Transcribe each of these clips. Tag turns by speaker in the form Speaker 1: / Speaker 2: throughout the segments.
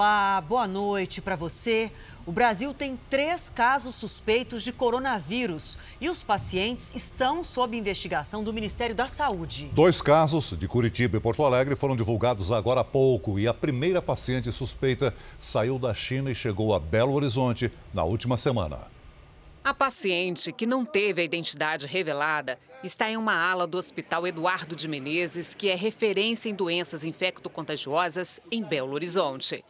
Speaker 1: Olá, boa noite para você. O Brasil tem três casos suspeitos de coronavírus e os pacientes estão sob investigação do Ministério da Saúde.
Speaker 2: Dois casos de Curitiba e Porto Alegre foram divulgados agora há pouco e a primeira paciente suspeita saiu da China e chegou a Belo Horizonte na última semana.
Speaker 3: A paciente, que não teve a identidade revelada, está em uma ala do Hospital Eduardo de Menezes, que é referência em doenças infecto-contagiosas em Belo Horizonte.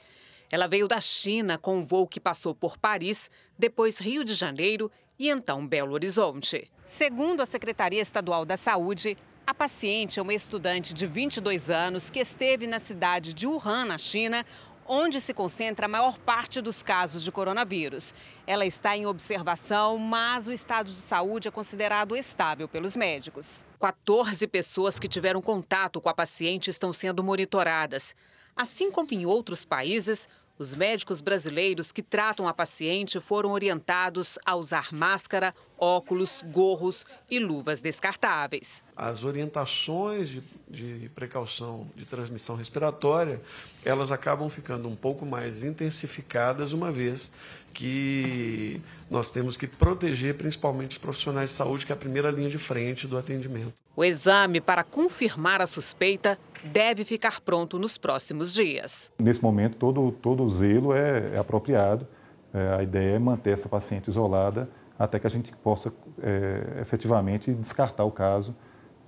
Speaker 3: Ela veio da China com um voo que passou por Paris, depois Rio de Janeiro e então Belo Horizonte. Segundo a Secretaria Estadual da Saúde, a paciente é uma estudante de 22 anos que esteve na cidade de Wuhan, na China, onde se concentra a maior parte dos casos de coronavírus. Ela está em observação, mas o estado de saúde é considerado estável pelos médicos. 14 pessoas que tiveram contato com a paciente estão sendo monitoradas. Assim como em outros países, os médicos brasileiros que tratam a paciente foram orientados a usar máscara, óculos, gorros e luvas descartáveis.
Speaker 4: As orientações de, de, precaução de transmissão respiratória, elas acabam ficando um pouco mais intensificadas, uma vez que nós temos que proteger principalmente os profissionais de saúde, que é a primeira linha de frente do atendimento.
Speaker 3: O exame para confirmar a suspeita deve ficar pronto nos próximos dias.
Speaker 5: Nesse momento, todo, todo o zelo é, é apropriado. É, a ideia é manter essa paciente isolada até que a gente possa é, efetivamente descartar o caso,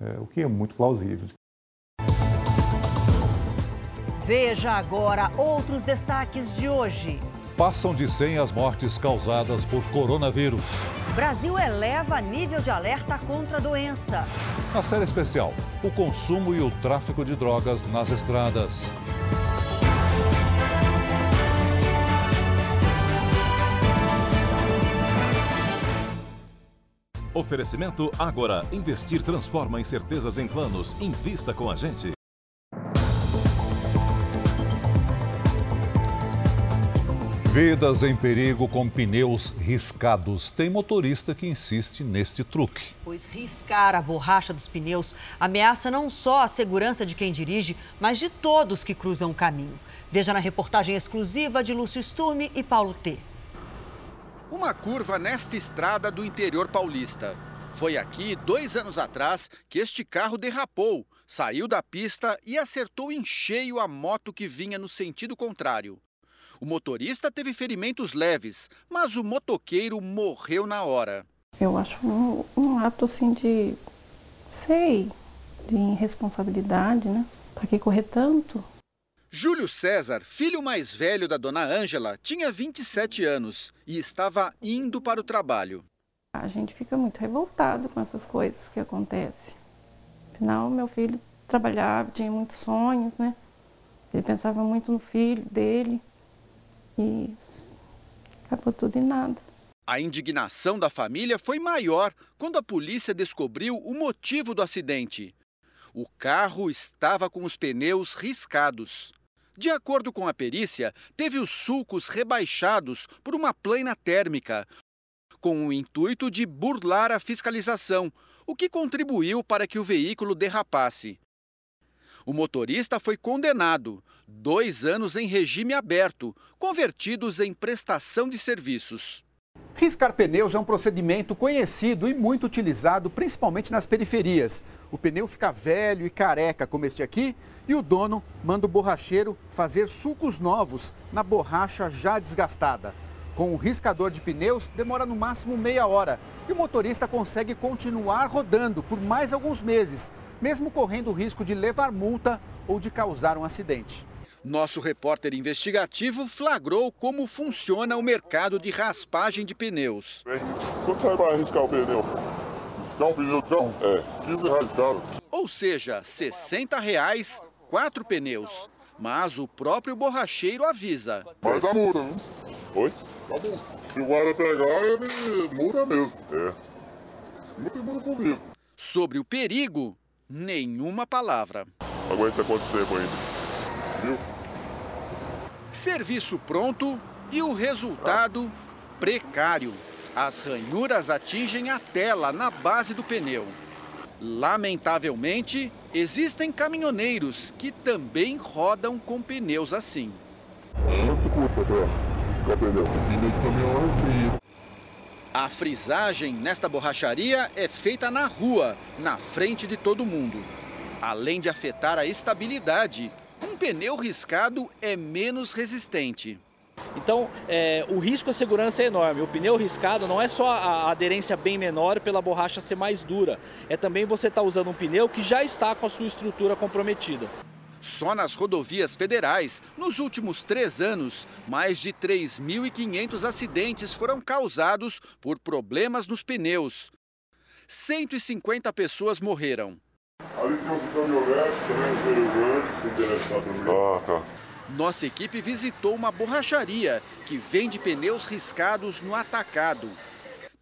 Speaker 5: é, o que é muito plausível.
Speaker 1: Veja agora outros destaques de hoje.
Speaker 2: Passam de 100 as mortes causadas por coronavírus.
Speaker 1: Brasil eleva nível de alerta contra a doença.
Speaker 2: Na série especial, o consumo e o tráfico de drogas nas estradas.
Speaker 6: Oferecimento Agora. Investir transforma incertezas em planos. Invista com a gente.
Speaker 2: Vidas em perigo com pneus riscados. Tem motorista que insiste neste truque.
Speaker 1: Pois riscar a borracha dos pneus ameaça não só a segurança de quem dirige, mas de todos que cruzam o caminho. Veja na reportagem exclusiva de Lúcio Sturme e Paulo T.
Speaker 7: Uma curva nesta estrada do interior paulista. Foi aqui, dois anos atrás, que este carro derrapou, saiu da pista e acertou em cheio a moto que vinha no sentido contrário. O motorista teve ferimentos leves, mas o motoqueiro morreu na hora.
Speaker 8: Eu acho um, um ato assim de, sei, de irresponsabilidade, né? Para que correr tanto?
Speaker 7: Júlio César, filho mais velho da dona Ângela, tinha 27 anos e estava indo para o trabalho.
Speaker 8: A gente fica muito revoltado com essas coisas que acontecem. Afinal, meu filho trabalhava, tinha muitos sonhos, né? Ele pensava muito no filho dele e acabou tudo em nada.
Speaker 7: A indignação da família foi maior quando a polícia descobriu o motivo do acidente. O carro estava com os pneus riscados. De acordo com a perícia, teve os sulcos rebaixados por uma plana térmica, com o intuito de burlar a fiscalização, o que contribuiu para que o veículo derrapasse. O motorista foi condenado, dois anos em regime aberto, convertidos em prestação de serviços.
Speaker 9: Riscar pneus é um procedimento conhecido e muito utilizado, principalmente nas periferias. O pneu fica velho e careca, como este aqui, e o dono manda o borracheiro fazer sucos novos na borracha já desgastada. Com o riscador de pneus, demora no máximo meia hora e o motorista consegue continuar rodando por mais alguns meses, mesmo correndo o risco de levar multa ou de causar um acidente.
Speaker 7: Nosso repórter investigativo flagrou como funciona o mercado de raspagem de pneus.
Speaker 10: Quanto sai para riscar o pneu? Riscar um pneu de carro? É, 15 reais caro.
Speaker 7: Ou seja, 60 reais, quatro pneus. Mas o próprio borracheiro avisa.
Speaker 10: Vai dar multa, viu? Oi? Tá bom. Se o guarda pegar, ele multa mesmo. É. Multa e multa comigo.
Speaker 7: Sobre o perigo, nenhuma palavra.
Speaker 10: Aguenta quanto tempo ainda? Viu?
Speaker 7: Serviço pronto e o resultado precário. As ranhuras atingem a tela na base do pneu. Lamentavelmente, existem caminhoneiros que também rodam com pneus assim.
Speaker 10: Pneu? Pneu de caminhão é
Speaker 7: a frisagem nesta borracharia é feita na rua, na frente de todo mundo. Além de afetar a estabilidade, um pneu riscado é menos resistente.
Speaker 11: Então, é, o risco à segurança é enorme. O pneu riscado não é só a aderência bem menor pela borracha ser mais dura, é também você estar tá usando um pneu que já está com a sua estrutura comprometida.
Speaker 7: Só nas rodovias federais, nos últimos três anos, mais de 3.500 acidentes foram causados por problemas nos pneus. 150 pessoas morreram.
Speaker 10: Ali tem uns caminhonetes também, os grandes, se interessar também. Ah, tá.
Speaker 7: Nossa equipe visitou uma borracharia que vende pneus riscados no atacado.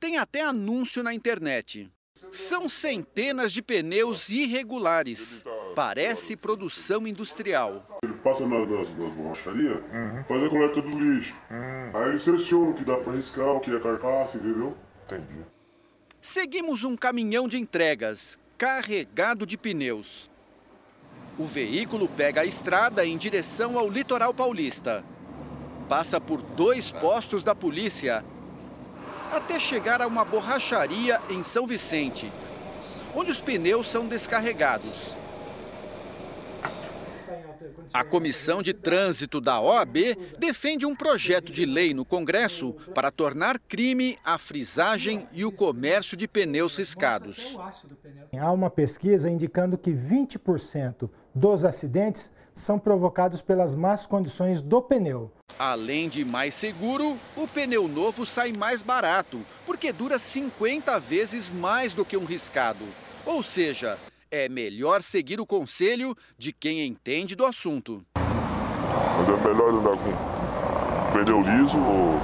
Speaker 7: Tem até anúncio na internet. São centenas de pneus irregulares. Parece produção industrial.
Speaker 10: Ele passa nas, nas, nas borracharias, uhum. faz a coleta do lixo. Uhum. Aí ele seleciona o que dá para riscar, o que é carcaça, entendeu? Entendi.
Speaker 7: Seguimos um caminhão de entregas, carregado de pneus. O veículo pega a estrada em direção ao litoral paulista. Passa por dois postos da polícia até chegar a uma borracharia em São Vicente, onde os pneus são descarregados. A Comissão de Trânsito da OAB defende um projeto de lei no Congresso para tornar crime a frisagem e o comércio de pneus riscados.
Speaker 12: Há uma pesquisa indicando que 20% dos acidentes são provocados pelas más condições do pneu.
Speaker 7: Além de mais seguro, o pneu novo sai mais barato, porque dura 50 vezes mais do que um riscado. Ou seja, é melhor seguir o conselho de quem entende do assunto.
Speaker 10: Mas é melhor andar com pneu liso ou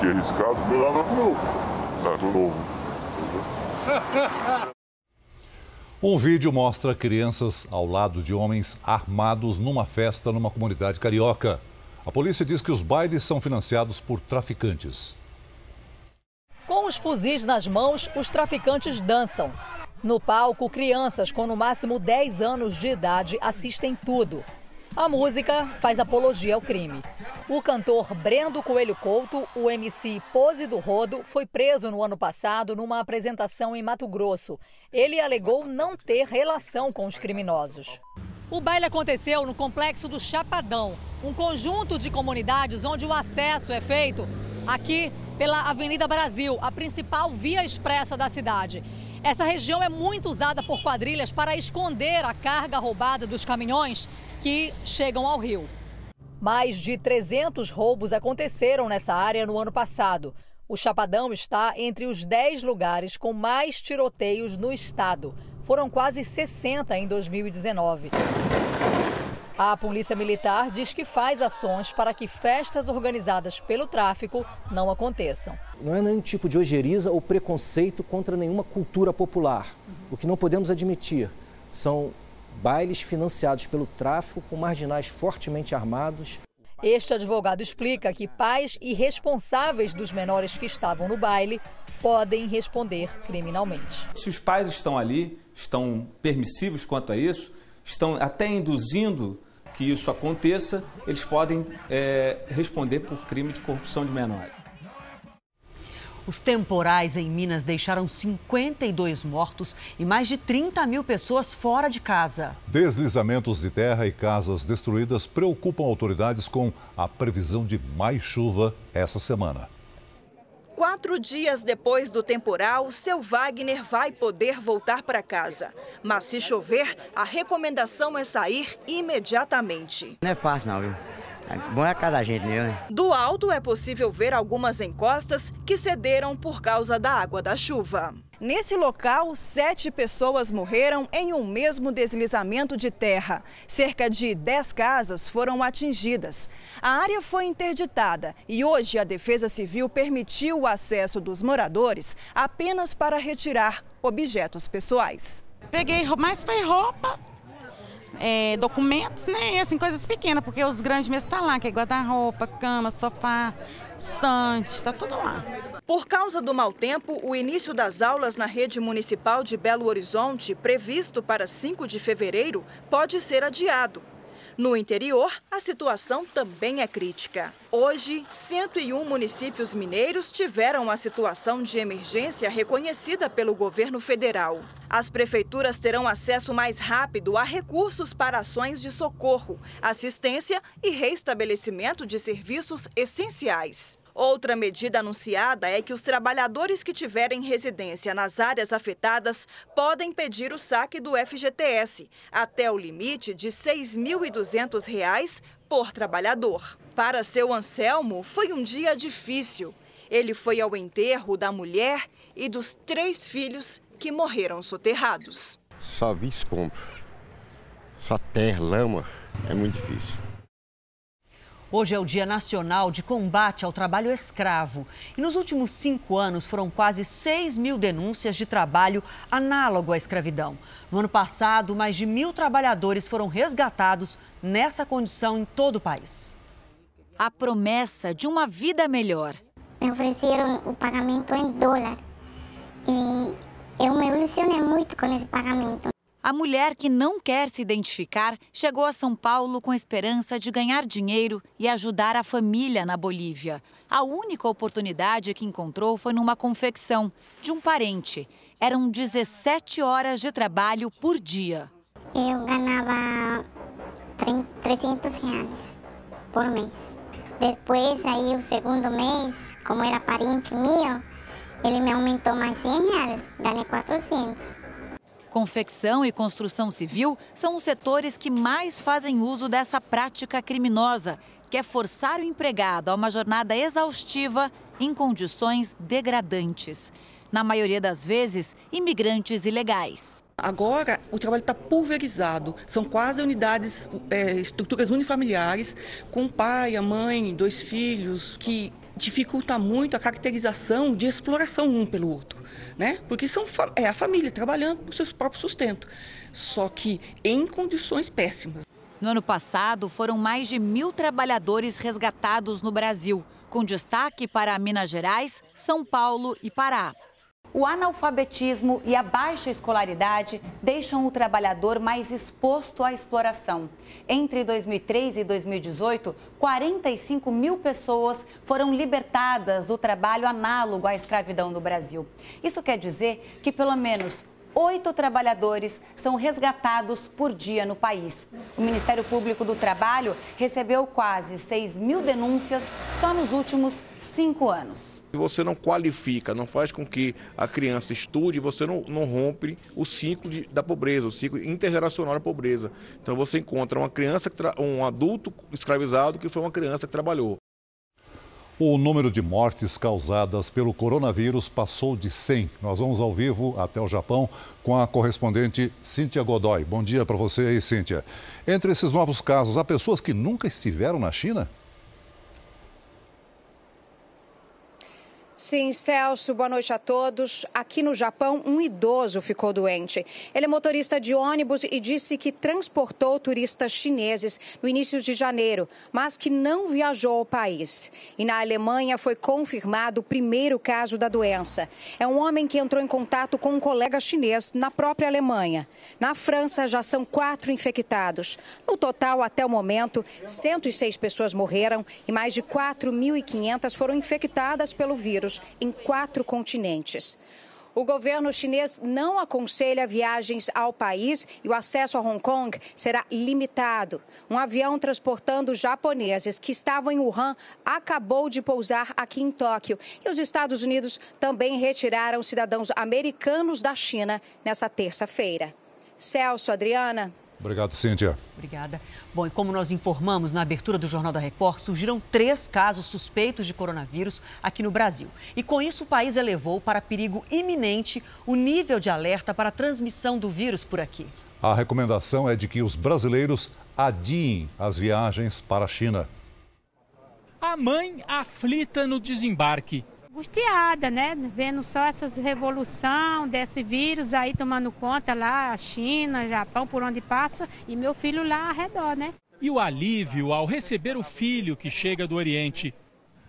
Speaker 10: que é riscado? Melhor andar com novo. Andar com novo.
Speaker 2: Um vídeo mostra crianças ao lado de homens armados numa festa numa comunidade carioca. A polícia diz que os bailes são financiados por traficantes.
Speaker 13: Com os fuzis nas mãos, os traficantes dançam. No palco, crianças com no máximo 10 anos de idade assistem tudo. A música faz apologia ao crime. O cantor Brendo Coelho Couto, o MC Pose do Rodo, foi preso no ano passado numa apresentação em Mato Grosso. Ele alegou não ter relação com os criminosos. O baile aconteceu no complexo do Chapadão, um conjunto de comunidades onde o acesso é feito aqui pela Avenida Brasil, a principal via expressa da cidade. Essa região é muito usada por quadrilhas para esconder a carga roubada dos caminhões que chegam ao rio. Mais de 300 roubos aconteceram nessa área no ano passado. O Chapadão está entre os 10 lugares com mais tiroteios no estado. Foram quase 60 em 2019. A Polícia Militar diz que faz ações para que festas organizadas pelo tráfico não aconteçam.
Speaker 14: Não é nenhum tipo de ojeriza ou preconceito contra nenhuma cultura popular. O que não podemos admitir são bailes financiados pelo tráfico com marginais fortemente armados.
Speaker 13: Este advogado explica que pais e responsáveis dos menores que estavam no baile podem responder criminalmente.
Speaker 15: Se os pais estão ali, estão permissivos quanto a isso, estão até induzindo que isso aconteça, eles podem é, responder por crime de corrupção de menores.
Speaker 1: Os temporais em Minas deixaram 52 mortos e mais de 30 mil pessoas fora de casa.
Speaker 2: Deslizamentos de terra e casas destruídas preocupam autoridades com a previsão de mais chuva essa semana.
Speaker 16: Quatro dias depois do temporal, seu Wagner vai poder voltar para casa. Mas se chover, a recomendação é sair imediatamente.
Speaker 17: Não é fácil não, viu? É bom é cada gente, né?
Speaker 16: Do alto é possível ver algumas encostas que cederam por causa da água da chuva. Nesse local, sete pessoas morreram em um mesmo deslizamento de terra. Cerca de dez casas foram atingidas. A área foi interditada e hoje a Defesa Civil permitiu o acesso dos moradores apenas para retirar objetos pessoais.
Speaker 18: Peguei mais foi roupa, é, documentos, né? E assim, coisas pequenas, porque os grandes mesmo estão tá lá, que é guarda-roupa, cama, sofá, estante, está tudo lá.
Speaker 16: Por causa do mau tempo, o início das aulas na rede municipal de Belo Horizonte, previsto para 5 de fevereiro, pode ser adiado. No interior, a situação também é crítica. Hoje, 101 municípios mineiros tiveram uma situação de emergência reconhecida pelo governo federal. As prefeituras terão acesso mais rápido a recursos para ações de socorro, assistência e reestabelecimento de serviços essenciais. Outra medida anunciada é que os trabalhadores que tiverem residência nas áreas afetadas podem pedir o saque do FGTS, até o limite de R$ 6.200 por trabalhador. Para seu Anselmo, foi um dia difícil. Ele foi ao enterro da mulher e dos três filhos que morreram soterrados.
Speaker 19: Só vi escombro, só terra, lama, é muito difícil.
Speaker 1: Hoje é o Dia Nacional de Combate ao Trabalho Escravo. E nos últimos cinco anos foram quase 6 mil denúncias de trabalho análogo à escravidão. No ano passado, mais de mil trabalhadores foram resgatados nessa condição em todo o país.
Speaker 20: A promessa de uma vida melhor.
Speaker 21: Me ofereceram o pagamento em dólar. E eu me ilusionei muito com esse pagamento.
Speaker 20: A mulher que não quer se identificar chegou a São Paulo com a esperança de ganhar dinheiro e ajudar a família na Bolívia. A única oportunidade que encontrou foi numa confecção de um parente. Eram 17 horas de trabalho por dia.
Speaker 21: Eu ganhava 300 reais por mês. Depois, aí, o segundo mês, como era parente meu, ele me aumentou mais 100 reais, ganhei 400.
Speaker 20: Confecção e construção civil são os setores que mais fazem uso dessa prática criminosa, que é forçar o empregado a uma jornada exaustiva em condições degradantes. Na maioria das vezes, imigrantes ilegais.
Speaker 22: Agora, o trabalho está pulverizado. São quase unidades, é, estruturas unifamiliares, com pai, a mãe, dois filhos, que dificulta muito a caracterização de exploração um pelo outro né? Porque são, é a família trabalhando por seu próprio sustento, só que em condições péssimas.
Speaker 20: No ano passado, foram mais de mil trabalhadores resgatados no Brasil, com destaque para Minas Gerais, São Paulo e Pará. O analfabetismo e a baixa escolaridade deixam o trabalhador mais exposto à exploração. Entre 2003 e 2018, 45 mil pessoas foram libertadas do trabalho análogo à escravidão no Brasil. Isso quer dizer que pelo menos oito trabalhadores são resgatados por dia no país. O Ministério Público do Trabalho recebeu quase 6 mil denúncias só nos últimos cinco anos.
Speaker 23: Se você não qualifica, não faz com que a criança estude, você não, não rompe o ciclo de, da pobreza, o ciclo intergeracional da pobreza. Então você encontra uma criança, um adulto escravizado que foi uma criança que trabalhou.
Speaker 2: O número de mortes causadas pelo coronavírus passou de 100. Nós vamos ao vivo até o Japão com a correspondente Cíntia Godoy. Bom dia para você aí, Cíntia. Entre esses novos casos, há pessoas que nunca estiveram na China?
Speaker 24: Sim, Celso, boa noite a todos. Aqui no Japão, um idoso ficou doente. Ele é motorista de ônibus e disse que transportou turistas chineses no início de janeiro, mas que não viajou ao país. E na Alemanha foi confirmado o primeiro caso da doença. É um homem que entrou em contato com um colega chinês na própria Alemanha. Na França, já são quatro infectados. No total, até o momento, 106 pessoas morreram e mais de 4.500 foram infectadas pelo vírus em quatro continentes. O governo chinês não aconselha viagens ao país e o acesso a Hong Kong será limitado. Um avião transportando japoneses que estavam em Wuhan acabou de pousar aqui em Tóquio. E os Estados Unidos também retiraram cidadãos americanos da China nessa terça-feira. Celso, Adriana.
Speaker 2: Obrigado, Cíntia.
Speaker 1: Obrigada. Bom, e como nós informamos na abertura do Jornal da Record, surgiram três casos suspeitos de coronavírus aqui no Brasil. E com isso, o país elevou para perigo iminente o nível de alerta para a transmissão do vírus por aqui.
Speaker 2: A recomendação é de que os brasileiros adiem as viagens para a China.
Speaker 25: A mãe aflita no desembarque
Speaker 26: angustiada, né? Vendo só essas revolução desse vírus aí tomando conta lá, China, Japão, por onde passa, e meu filho lá ao redor, né?
Speaker 25: E o alívio ao receber o filho que chega do Oriente.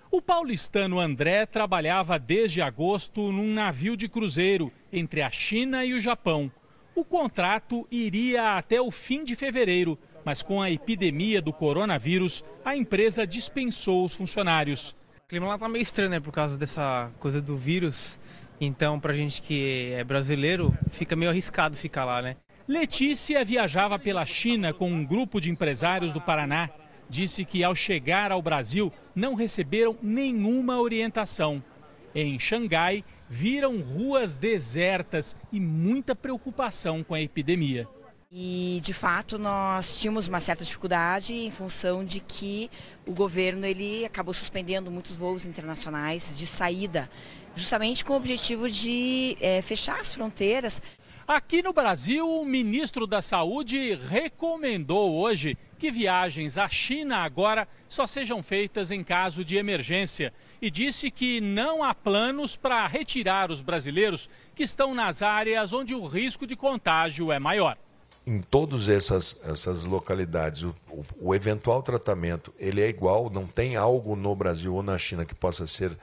Speaker 25: O paulistano André trabalhava desde agosto num navio de cruzeiro entre a China e o Japão. O contrato iria até o fim de fevereiro, mas com a epidemia do coronavírus, a empresa dispensou os funcionários.
Speaker 27: Clima lá tá meio estranho, né, por causa dessa coisa do vírus. Então, pra gente que é brasileiro, fica meio arriscado ficar lá, né?
Speaker 25: Letícia viajava pela China com um grupo de empresários do Paraná. Disse que ao chegar ao Brasil não receberam nenhuma orientação. Em Xangai, viram ruas desertas e muita preocupação com a epidemia.
Speaker 28: E de fato nós tínhamos uma certa dificuldade em função de que o governo ele acabou suspendendo muitos voos internacionais de saída, justamente com o objetivo de é, fechar as fronteiras.
Speaker 25: Aqui no Brasil, o ministro da Saúde recomendou hoje que viagens à China agora só sejam feitas em caso de emergência e disse que não há planos para retirar os brasileiros que estão nas áreas onde o risco de contágio é maior
Speaker 29: em todas essas, essas localidades, o, o, o, eventual tratamento ele é igual, não tem algo no Brasil ou na China que possa ser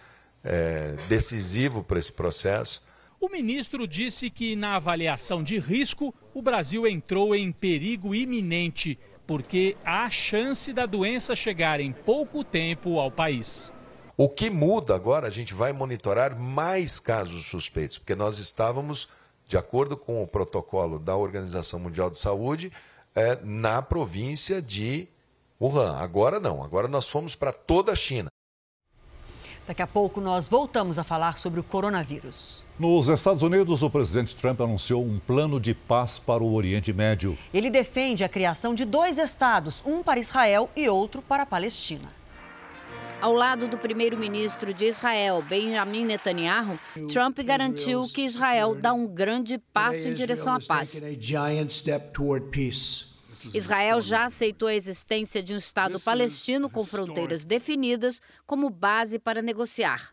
Speaker 29: é, decisivo para esse processo.
Speaker 25: O ministro disse que, na avaliação de risco, o Brasil entrou em perigo iminente, porque há chance da doença chegar em pouco tempo ao país.
Speaker 29: O que muda agora, a gente vai monitorar mais casos suspeitos, porque nós estávamos de acordo com o protocolo da Organização Mundial de Saúde, é, na província de Wuhan. Agora não, agora nós fomos para toda a China.
Speaker 1: Daqui a pouco nós voltamos a falar sobre o coronavírus.
Speaker 2: Nos Estados Unidos, o presidente Trump anunciou um plano de paz para o Oriente Médio.
Speaker 1: Ele defende a criação de dois estados, um para Israel e outro para a Palestina.
Speaker 30: Ao lado do primeiro-ministro de Israel, Benjamin Netanyahu, Trump garantiu que Israel dá um grande passo em direção à paz. Israel já aceitou a existência de um Estado palestino com fronteiras definidas como base para negociar.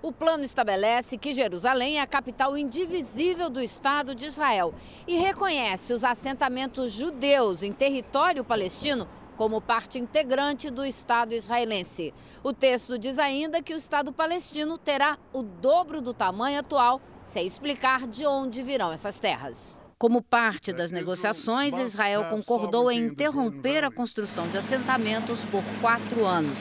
Speaker 30: O plano estabelece que Jerusalém é a capital indivisível do Estado de Israel e reconhece os assentamentos judeus em território palestino como parte integrante do Estado israelense. O texto diz ainda que o Estado palestino terá o dobro do tamanho atual, sem explicar de onde virão essas terras. Como parte das negociações, Israel concordou em interromper a construção de assentamentos por quatro anos.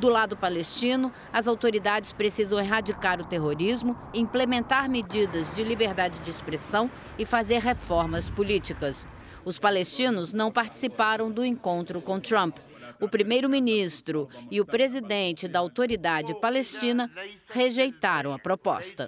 Speaker 30: Do lado palestino, as autoridades precisam erradicar o terrorismo, implementar medidas de liberdade de expressão e fazer reformas políticas. Os palestinos não participaram do encontro com Trump. O primeiro-ministro e o presidente da autoridade palestina rejeitaram a proposta.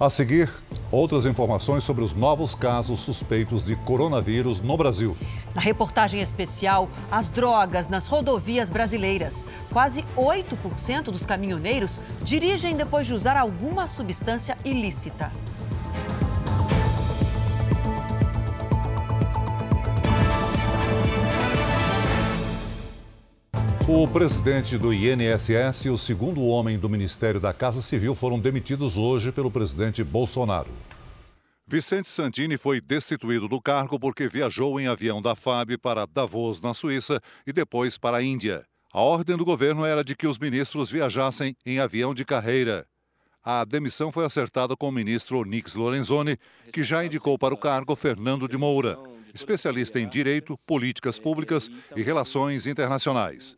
Speaker 2: A seguir, outras informações sobre os novos casos suspeitos de coronavírus no Brasil.
Speaker 1: Na reportagem especial, as drogas nas rodovias brasileiras. Quase 8% dos caminhoneiros dirigem depois de usar alguma substância ilícita.
Speaker 2: O presidente do INSS e o segundo homem do Ministério da Casa Civil foram demitidos hoje pelo presidente Bolsonaro. Vicente Santini foi destituído do cargo porque viajou em avião da FAB para Davos, na Suíça, e depois para a Índia. A ordem do governo era de que os ministros viajassem em avião de carreira. A demissão foi acertada com o ministro Onix Lorenzoni, que já indicou para o cargo Fernando de Moura, especialista em direito, políticas públicas e relações internacionais.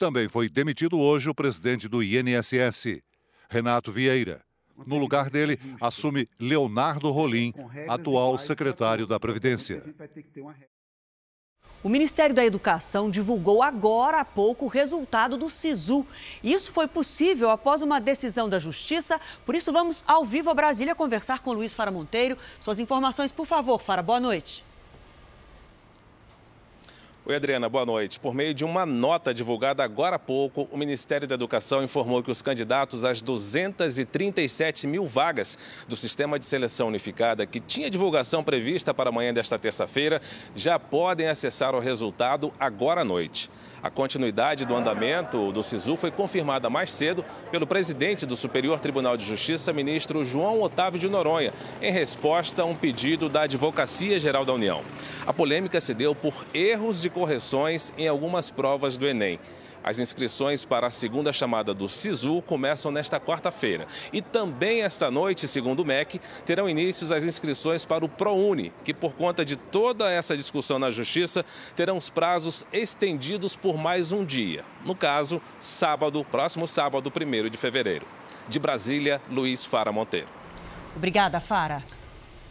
Speaker 2: Também foi demitido hoje o presidente do INSS, Renato Vieira. No lugar dele, assume Leonardo Rolim, atual secretário da Previdência.
Speaker 1: O Ministério da Educação divulgou agora há pouco o resultado do SISU. Isso foi possível após uma decisão da Justiça. Por isso, vamos ao vivo a Brasília conversar com Luiz Fara Monteiro. Suas informações, por favor, Fara. Boa noite.
Speaker 31: Oi, Adriana, boa noite. Por meio de uma nota divulgada agora há pouco, o Ministério da Educação informou que os candidatos às 237 mil vagas do Sistema de Seleção Unificada, que tinha divulgação prevista para amanhã desta terça-feira, já podem acessar o resultado agora à noite. A continuidade do andamento do SISU foi confirmada mais cedo pelo presidente do Superior Tribunal de Justiça, ministro João Otávio de Noronha, em resposta a um pedido da Advocacia Geral da União. A polêmica se deu por erros de correções em algumas provas do Enem. As inscrições para a segunda chamada do SISU começam nesta quarta-feira. E também esta noite, segundo o MEC, terão início as inscrições para o ProUni, que por conta de toda essa discussão na Justiça, terão os prazos estendidos por mais um dia. No caso, sábado, próximo sábado, 1 de fevereiro. De Brasília, Luiz Fara Monteiro.
Speaker 1: Obrigada, Fara.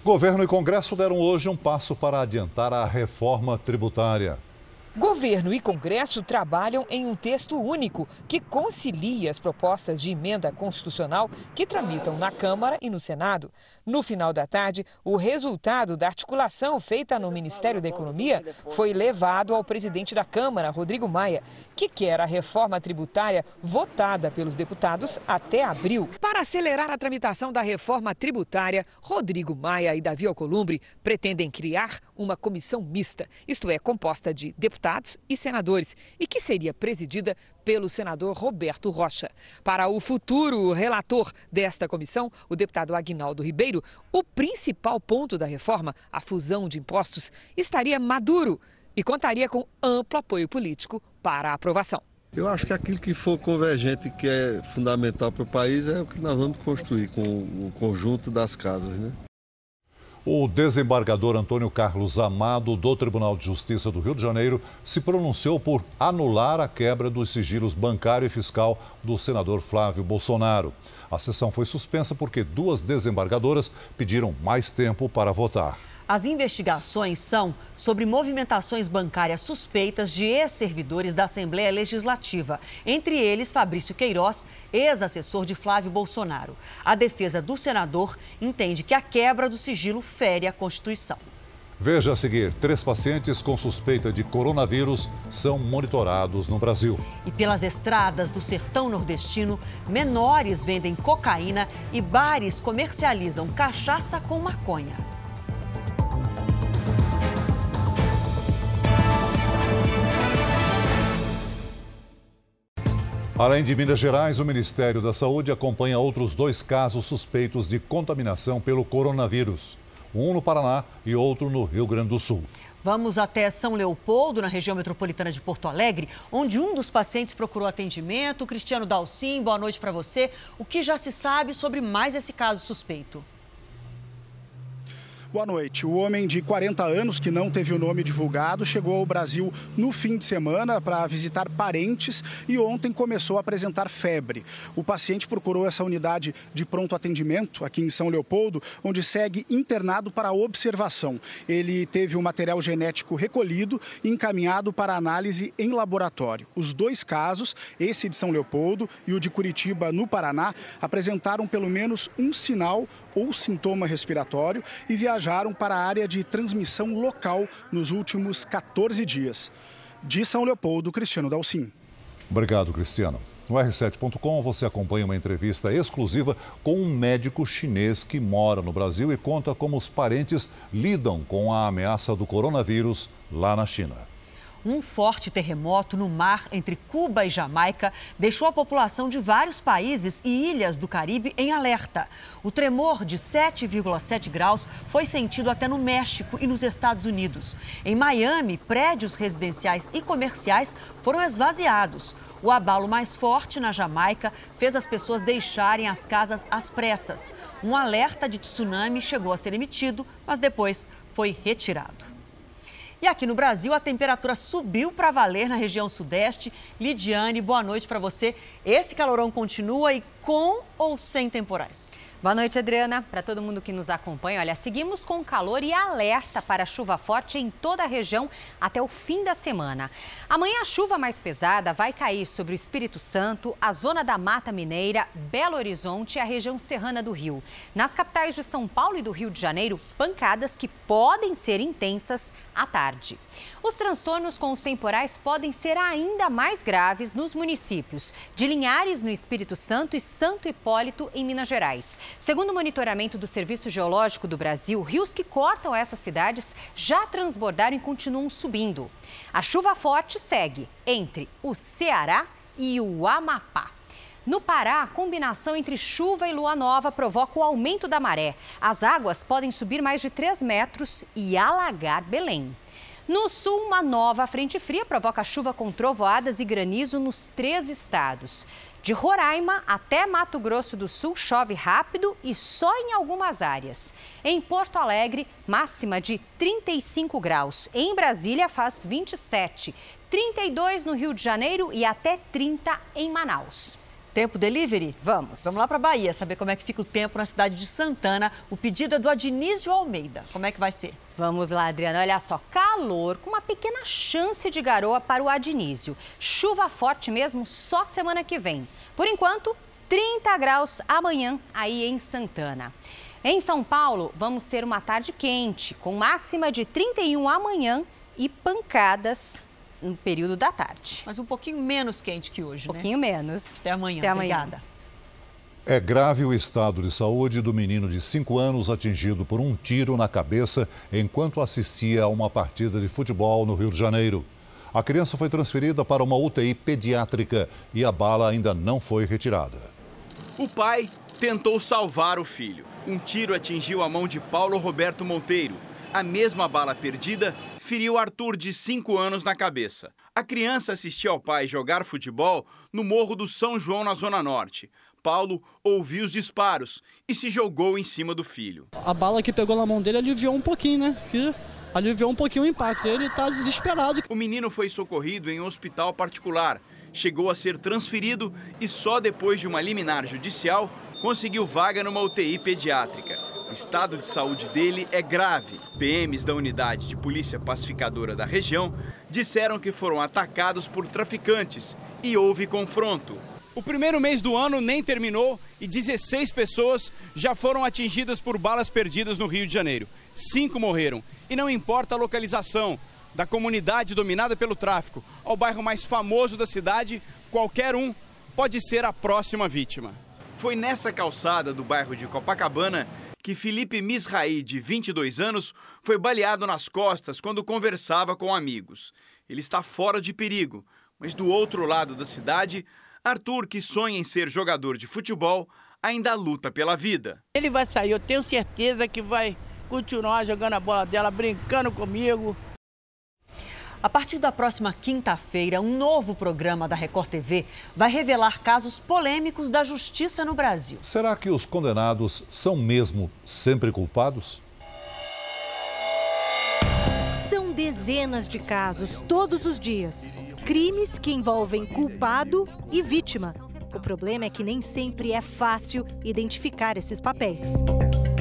Speaker 2: Governo e Congresso deram hoje um passo para adiantar a reforma tributária.
Speaker 32: Governo e Congresso trabalham em um texto único que concilia as propostas de emenda constitucional que tramitam na Câmara e no Senado. No final da tarde, o resultado da articulação feita no Ministério da Economia foi levado ao presidente da Câmara, Rodrigo Maia, que quer a reforma tributária votada pelos deputados até abril. Para acelerar a tramitação da reforma tributária, Rodrigo Maia e Davi Alcolumbre pretendem criar uma comissão mista, isto é, composta de deputados deputados e senadores e que seria presidida pelo senador Roberto Rocha. Para o futuro relator desta comissão, o deputado Aguinaldo Ribeiro, o principal ponto da reforma, a fusão de impostos, estaria maduro e contaria com amplo apoio político para a aprovação.
Speaker 33: Eu acho que aquilo que for convergente, que é fundamental para o país, é o que nós vamos construir com o conjunto das casas. Né?
Speaker 2: O desembargador Antônio Carlos Amado, do Tribunal de Justiça do Rio de Janeiro, se pronunciou por anular a quebra dos sigilos bancário e fiscal do senador Flávio Bolsonaro. A sessão foi suspensa porque duas desembargadoras pediram mais tempo para votar.
Speaker 1: As investigações são sobre movimentações bancárias suspeitas de ex-servidores da Assembleia Legislativa, entre eles Fabrício Queiroz, ex-assessor de Flávio Bolsonaro. A defesa do senador entende que a quebra do sigilo fere a Constituição.
Speaker 2: Veja a seguir: três pacientes com suspeita de coronavírus são monitorados no Brasil.
Speaker 1: E pelas estradas do sertão nordestino, menores vendem cocaína e bares comercializam cachaça com maconha.
Speaker 2: Além de Minas Gerais, o Ministério da Saúde acompanha outros dois casos suspeitos de contaminação pelo coronavírus. Um no Paraná e outro no Rio Grande do Sul.
Speaker 1: Vamos até São Leopoldo, na região metropolitana de Porto Alegre, onde um dos pacientes procurou atendimento. Cristiano Dalcin, boa noite para você. O que já se sabe sobre mais esse caso suspeito?
Speaker 23: Boa noite. O homem de 40 anos, que não teve o nome divulgado, chegou ao Brasil no fim de semana para visitar parentes e ontem começou a apresentar febre. O paciente procurou essa unidade de pronto atendimento aqui em São Leopoldo, onde segue internado para observação. Ele teve o material genético recolhido e encaminhado para análise em laboratório. Os dois casos, esse de São Leopoldo e o de Curitiba, no Paraná, apresentaram pelo menos um sinal ou sintoma respiratório e viajaram para a área de transmissão local nos últimos 14 dias. De São Leopoldo, Cristiano Dalcin.
Speaker 2: Obrigado, Cristiano. No R7.com você acompanha uma entrevista exclusiva com um médico chinês que mora no Brasil e conta como os parentes lidam com a ameaça do coronavírus lá na China.
Speaker 1: Um forte terremoto no mar entre Cuba e Jamaica deixou a população de vários países e ilhas do Caribe em alerta. O tremor de 7,7 graus foi sentido até no México e nos Estados Unidos. Em Miami, prédios residenciais e comerciais foram esvaziados. O abalo mais forte na Jamaica fez as pessoas deixarem as casas às pressas. Um alerta de tsunami chegou a ser emitido, mas depois foi retirado. E aqui no Brasil, a temperatura subiu para valer na região sudeste. Lidiane, boa noite para você. Esse calorão continua e com ou sem temporais?
Speaker 24: Boa noite, Adriana. Para todo mundo que nos acompanha, olha, seguimos com calor e alerta para chuva forte em toda a região até o fim da semana. Amanhã a chuva mais pesada vai cair sobre o Espírito Santo, a zona da Mata Mineira, Belo Horizonte e a região serrana do Rio. Nas capitais de São Paulo e do Rio de Janeiro, pancadas que podem ser intensas à tarde. Os transtornos com os temporais podem ser ainda mais graves nos municípios de Linhares, no Espírito Santo, e Santo Hipólito, em Minas Gerais. Segundo o monitoramento do Serviço Geológico do Brasil, rios que cortam essas cidades já transbordaram e continuam subindo. A chuva forte segue entre o Ceará e o Amapá. No Pará, a combinação entre chuva e lua nova provoca o aumento da maré. As águas podem subir mais de 3 metros e alagar Belém. No sul, uma nova frente fria provoca chuva com trovoadas e granizo nos três estados. De Roraima até Mato Grosso do Sul chove rápido e só em algumas áreas. Em Porto Alegre, máxima de 35 graus. Em Brasília, faz 27. 32 no Rio de Janeiro e até 30 em Manaus.
Speaker 1: Tempo delivery?
Speaker 24: Vamos.
Speaker 1: Vamos lá para Bahia saber como é que fica o tempo na cidade de Santana. O pedido é do Adnísio Almeida. Como é que vai ser?
Speaker 24: Vamos lá, Adriana. Olha só, calor com uma pequena chance de garoa para o Adnísio. Chuva forte mesmo só semana que vem. Por enquanto, 30 graus amanhã aí em Santana. Em São Paulo, vamos ter uma tarde quente, com máxima de 31 amanhã e pancadas no período da tarde.
Speaker 1: Mas um pouquinho menos quente que hoje,
Speaker 24: um pouquinho
Speaker 1: né?
Speaker 24: menos.
Speaker 1: Até amanhã.
Speaker 24: Até amanhã.
Speaker 1: Obrigada.
Speaker 2: É grave o estado de saúde do menino de 5 anos atingido por um tiro na cabeça enquanto assistia a uma partida de futebol no Rio de Janeiro. A criança foi transferida para uma UTI pediátrica e a bala ainda não foi retirada.
Speaker 34: O pai tentou salvar o filho. Um tiro atingiu a mão de Paulo Roberto Monteiro. A mesma bala perdida feriu Arthur, de 5 anos, na cabeça. A criança assistia ao pai jogar futebol no Morro do São João, na Zona Norte. Paulo ouviu os disparos e se jogou em cima do filho.
Speaker 35: A bala que pegou na mão dele aliviou um pouquinho, né? Que aliviou um pouquinho o impacto. Ele está desesperado.
Speaker 34: O menino foi socorrido em um hospital particular. Chegou a ser transferido e só depois de uma liminar judicial conseguiu vaga numa UTI pediátrica. O estado de saúde dele é grave. PMs da unidade de polícia pacificadora da região disseram que foram atacados por traficantes e houve confronto. O primeiro mês do ano nem terminou e 16 pessoas já foram atingidas por balas perdidas no Rio de Janeiro. Cinco morreram. E não importa a localização, da comunidade dominada pelo tráfico ao bairro mais famoso da cidade, qualquer um pode ser a próxima vítima. Foi nessa calçada do bairro de Copacabana que Felipe Misraí, de 22 anos, foi baleado nas costas quando conversava com amigos. Ele está fora de perigo, mas do outro lado da cidade, Arthur, que sonha em ser jogador de futebol, ainda luta pela vida.
Speaker 36: Ele vai sair, eu tenho certeza que vai continuar jogando a bola dela, brincando comigo.
Speaker 1: A partir da próxima quinta-feira, um novo programa da Record TV vai revelar casos polêmicos da justiça no Brasil.
Speaker 2: Será que os condenados são mesmo sempre culpados?
Speaker 37: São dezenas de casos todos os dias. Crimes que envolvem culpado e vítima. O problema é que nem sempre é fácil identificar esses papéis.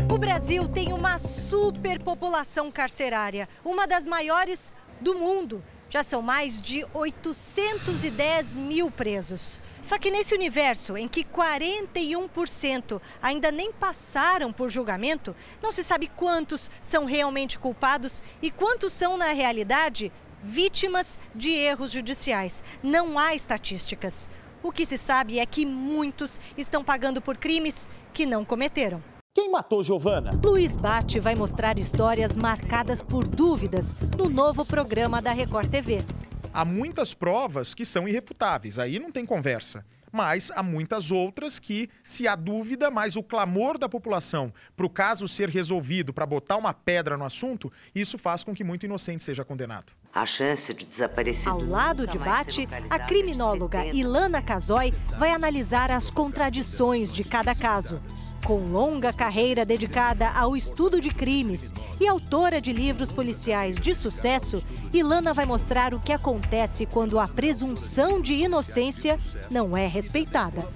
Speaker 38: O Brasil tem uma superpopulação carcerária, uma das maiores do mundo. Já são mais de 810 mil presos. Só que nesse universo em que 41% ainda nem passaram por julgamento, não se sabe quantos são realmente culpados e quantos são, na realidade, vítimas de erros judiciais. Não há estatísticas. O que se sabe é que muitos estão pagando por crimes que não cometeram.
Speaker 39: Quem matou Giovana?
Speaker 37: Luiz Bate vai mostrar histórias marcadas por dúvidas no novo programa da Record TV.
Speaker 40: Há muitas provas que são irrefutáveis, aí não tem conversa. Mas há muitas outras que, se há dúvida, mas o clamor da população para o caso ser resolvido, para botar uma pedra no assunto, isso faz com que muito inocente seja condenado.
Speaker 41: A chance de desaparecer.
Speaker 37: Ao lado de Bate, a criminóloga Ilana Casoy vai analisar as contradições de cada caso. Com longa carreira dedicada ao estudo de crimes e autora de livros policiais de sucesso, Ilana vai mostrar o que acontece quando a presunção de inocência não é respeitada.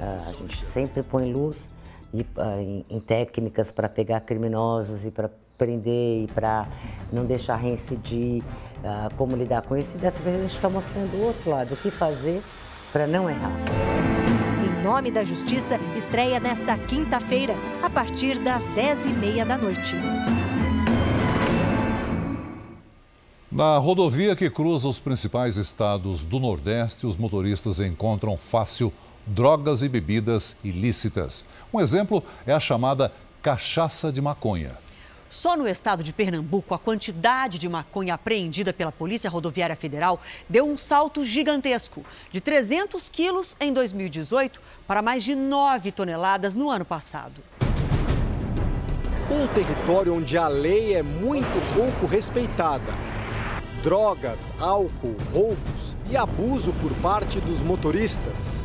Speaker 41: A gente sempre põe luz em técnicas para pegar criminosos e para prender e para não deixar reincidir, como lidar com isso. E dessa vez a gente está mostrando o outro lado, o que fazer para não errar.
Speaker 37: Nome da Justiça estreia nesta quinta-feira, a partir das 10h30 da noite.
Speaker 2: Na rodovia que cruza os principais estados do Nordeste, os motoristas encontram fácil drogas e bebidas ilícitas. Um exemplo é a chamada cachaça de maconha.
Speaker 1: Só no estado de Pernambuco, a quantidade de maconha apreendida pela Polícia Rodoviária Federal deu um salto gigantesco, de 300 quilos em 2018 para mais de 9 toneladas no ano passado.
Speaker 42: Um território onde a lei é muito pouco respeitada.
Speaker 43: drogas, álcool, roubos e abuso por parte dos motoristas.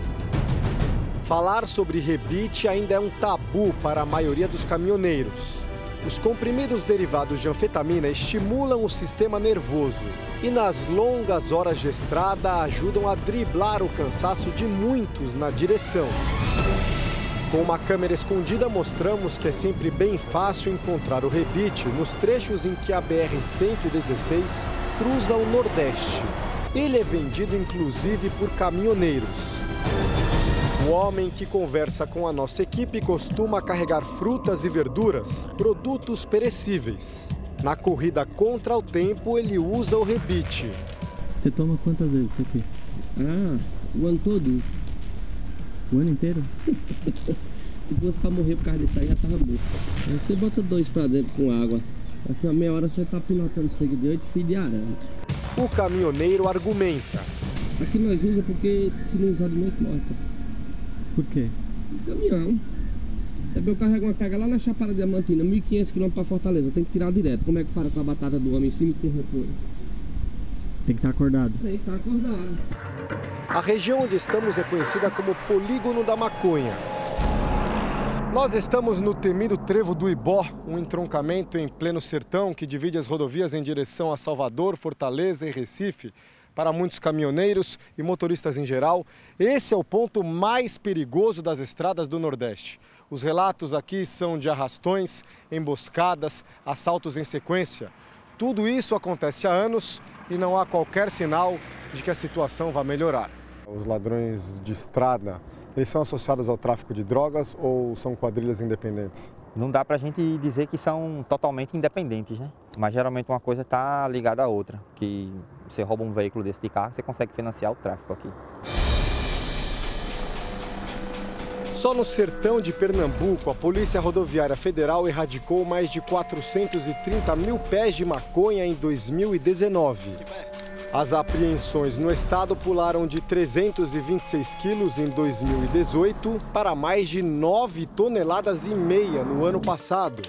Speaker 43: Falar sobre rebite ainda é um tabu para a maioria dos caminhoneiros. Os comprimidos derivados de anfetamina estimulam o sistema nervoso e, nas longas horas de estrada, ajudam a driblar o cansaço de muitos na direção. Com uma câmera escondida, mostramos que é sempre bem fácil encontrar o rebite nos trechos em que a BR-116 cruza o Nordeste. Ele é vendido inclusive por caminhoneiros. O homem que conversa com a nossa equipe costuma carregar frutas e verduras, produtos perecíveis. Na corrida contra o tempo, ele usa o rebite.
Speaker 39: Você toma quantas vezes isso aqui? Ah, o ano todo? O ano inteiro? Se fosse pra morrer por causa disso aí, já tava morto. Aí você bota dois pra dentro com água. Daqui a meia hora você tá pilotando sangue de oito filhos de arame.
Speaker 43: O caminhoneiro argumenta.
Speaker 39: Aqui nós usamos porque se não usar de noite, morta.
Speaker 35: Por quê?
Speaker 39: Caminhão. Eu carrego uma carga lá na Chapada Diamantina, 1.500 km para Fortaleza. Tem que tirar direto. Como é que para com a batata do homem em cima com repolho?
Speaker 35: Tem que estar acordado.
Speaker 39: Tem que estar acordado.
Speaker 43: A região onde estamos é conhecida como Polígono da Maconha. Nós estamos no temido Trevo do Ibó, um entroncamento em pleno sertão que divide as rodovias em direção a Salvador, Fortaleza e Recife. Para muitos caminhoneiros e motoristas em geral, esse é o ponto mais perigoso das estradas do Nordeste. Os relatos aqui são de arrastões, emboscadas, assaltos em sequência. Tudo isso acontece há anos e não há qualquer sinal de que a situação vá melhorar.
Speaker 44: Os ladrões de estrada, eles são associados ao tráfico de drogas ou são quadrilhas independentes?
Speaker 45: Não dá para a gente dizer que são totalmente independentes, né? Mas geralmente uma coisa está ligada à outra. Que você rouba um veículo desse de carro, você consegue financiar o tráfico aqui.
Speaker 43: Só no sertão de Pernambuco, a Polícia Rodoviária Federal erradicou mais de 430 mil pés de maconha em 2019. As apreensões no estado pularam de 326 quilos em 2018 para mais de 9 toneladas e meia no ano passado.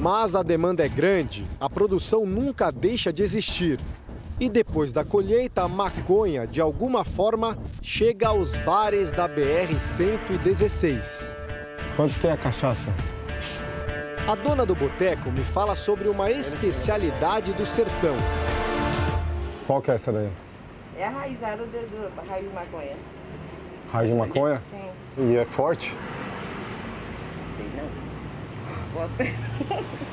Speaker 43: Mas a demanda é grande, a produção nunca deixa de existir. E depois da colheita, a maconha, de alguma forma, chega aos bares da BR-116.
Speaker 44: Quanto tem a cachaça?
Speaker 43: A dona do boteco me fala sobre uma especialidade do sertão.
Speaker 44: Qual que é essa daí?
Speaker 46: É a raizada do, do raiz de maconha.
Speaker 44: Raiz de maconha?
Speaker 46: Sim.
Speaker 44: E é forte?
Speaker 46: Sei não.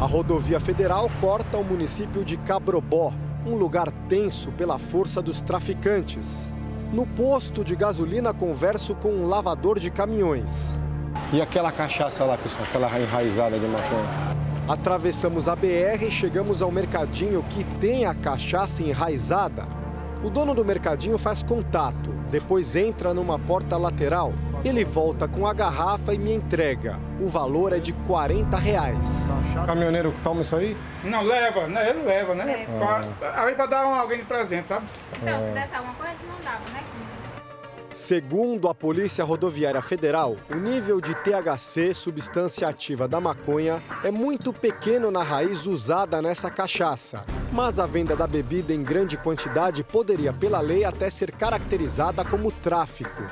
Speaker 43: A rodovia federal corta o município de Cabrobó, um lugar tenso pela força dos traficantes. No posto de gasolina, converso com um lavador de caminhões.
Speaker 44: E aquela cachaça lá, aquela enraizada de maconha?
Speaker 43: Atravessamos a BR e chegamos ao mercadinho que tem a cachaça enraizada. O dono do mercadinho faz contato, depois entra numa porta lateral. Ele volta com a garrafa e me entrega. O valor é de 40 reais.
Speaker 44: Caminhoneiro que toma isso aí?
Speaker 47: Não, leva, né? Ele leva, né?
Speaker 44: Leva.
Speaker 47: Pra, aí pra dar um, alguém de presente, sabe?
Speaker 48: Então, se desse alguma coisa, não dava, né?
Speaker 43: Segundo a Polícia Rodoviária Federal, o nível de THC, substância ativa da maconha, é muito pequeno na raiz usada nessa cachaça. Mas a venda da bebida em grande quantidade poderia, pela lei, até ser caracterizada como tráfico.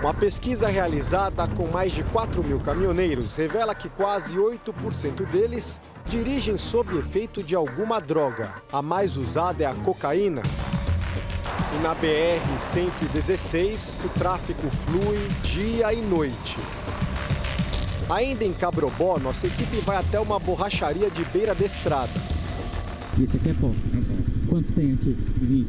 Speaker 43: Uma pesquisa realizada com mais de 4 mil caminhoneiros revela que quase 8% deles dirigem sob efeito de alguma droga. A mais usada é a cocaína, e na BR-116, o tráfego flui dia e noite. Ainda em Cabrobó, nossa equipe vai até uma borracharia de beira da estrada.
Speaker 35: E esse aqui é pó? É pó. Quanto tem aqui?
Speaker 45: 20.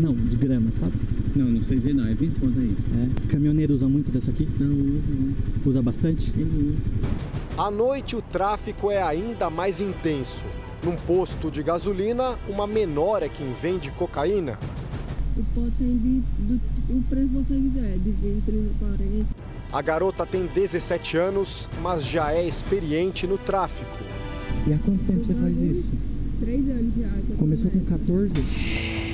Speaker 35: Não, de grama, sabe?
Speaker 45: Não, não sei dizer não, é 20 pontos aí.
Speaker 35: É. Caminhoneiro usa muito dessa aqui?
Speaker 45: Não, usa.
Speaker 35: Usa bastante?
Speaker 45: Ele usa.
Speaker 43: À noite, o tráfico é ainda mais intenso. Num posto de gasolina, uma menor é quem vende cocaína.
Speaker 49: O pó tem de, do, o preço que você quiser, de 20, 30, 40.
Speaker 43: A garota tem 17 anos, mas já é experiente no tráfico.
Speaker 35: E há quanto tempo você faz isso?
Speaker 49: Três anos já.
Speaker 35: Começou com 14?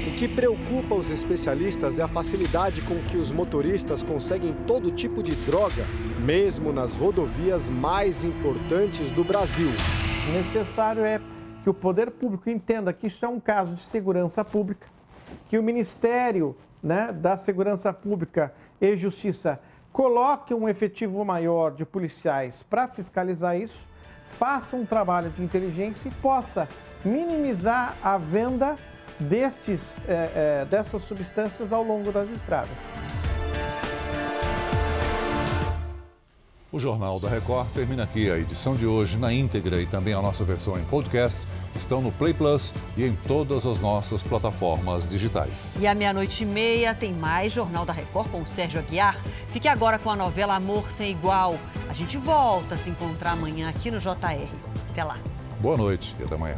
Speaker 43: O que preocupa os especialistas é a facilidade com que os motoristas conseguem todo tipo de droga, mesmo nas rodovias mais importantes do Brasil.
Speaker 47: O necessário é
Speaker 50: que o poder público entenda que isso é um caso de segurança pública, que o Ministério né, da Segurança Pública e Justiça coloque um efetivo maior de policiais para fiscalizar isso, faça um trabalho de inteligência e possa minimizar a venda destes, é, é, dessas substâncias ao longo das estradas.
Speaker 2: O Jornal da Record termina aqui. A edição de hoje na íntegra e também a nossa versão em podcast estão no Play Plus e em todas as nossas plataformas digitais.
Speaker 1: E à meia-noite e meia tem mais Jornal da Record com o Sérgio Aguiar. Fique agora com a novela Amor Sem Igual. A gente volta a se encontrar amanhã aqui no JR. Até lá.
Speaker 2: Boa noite e até amanhã.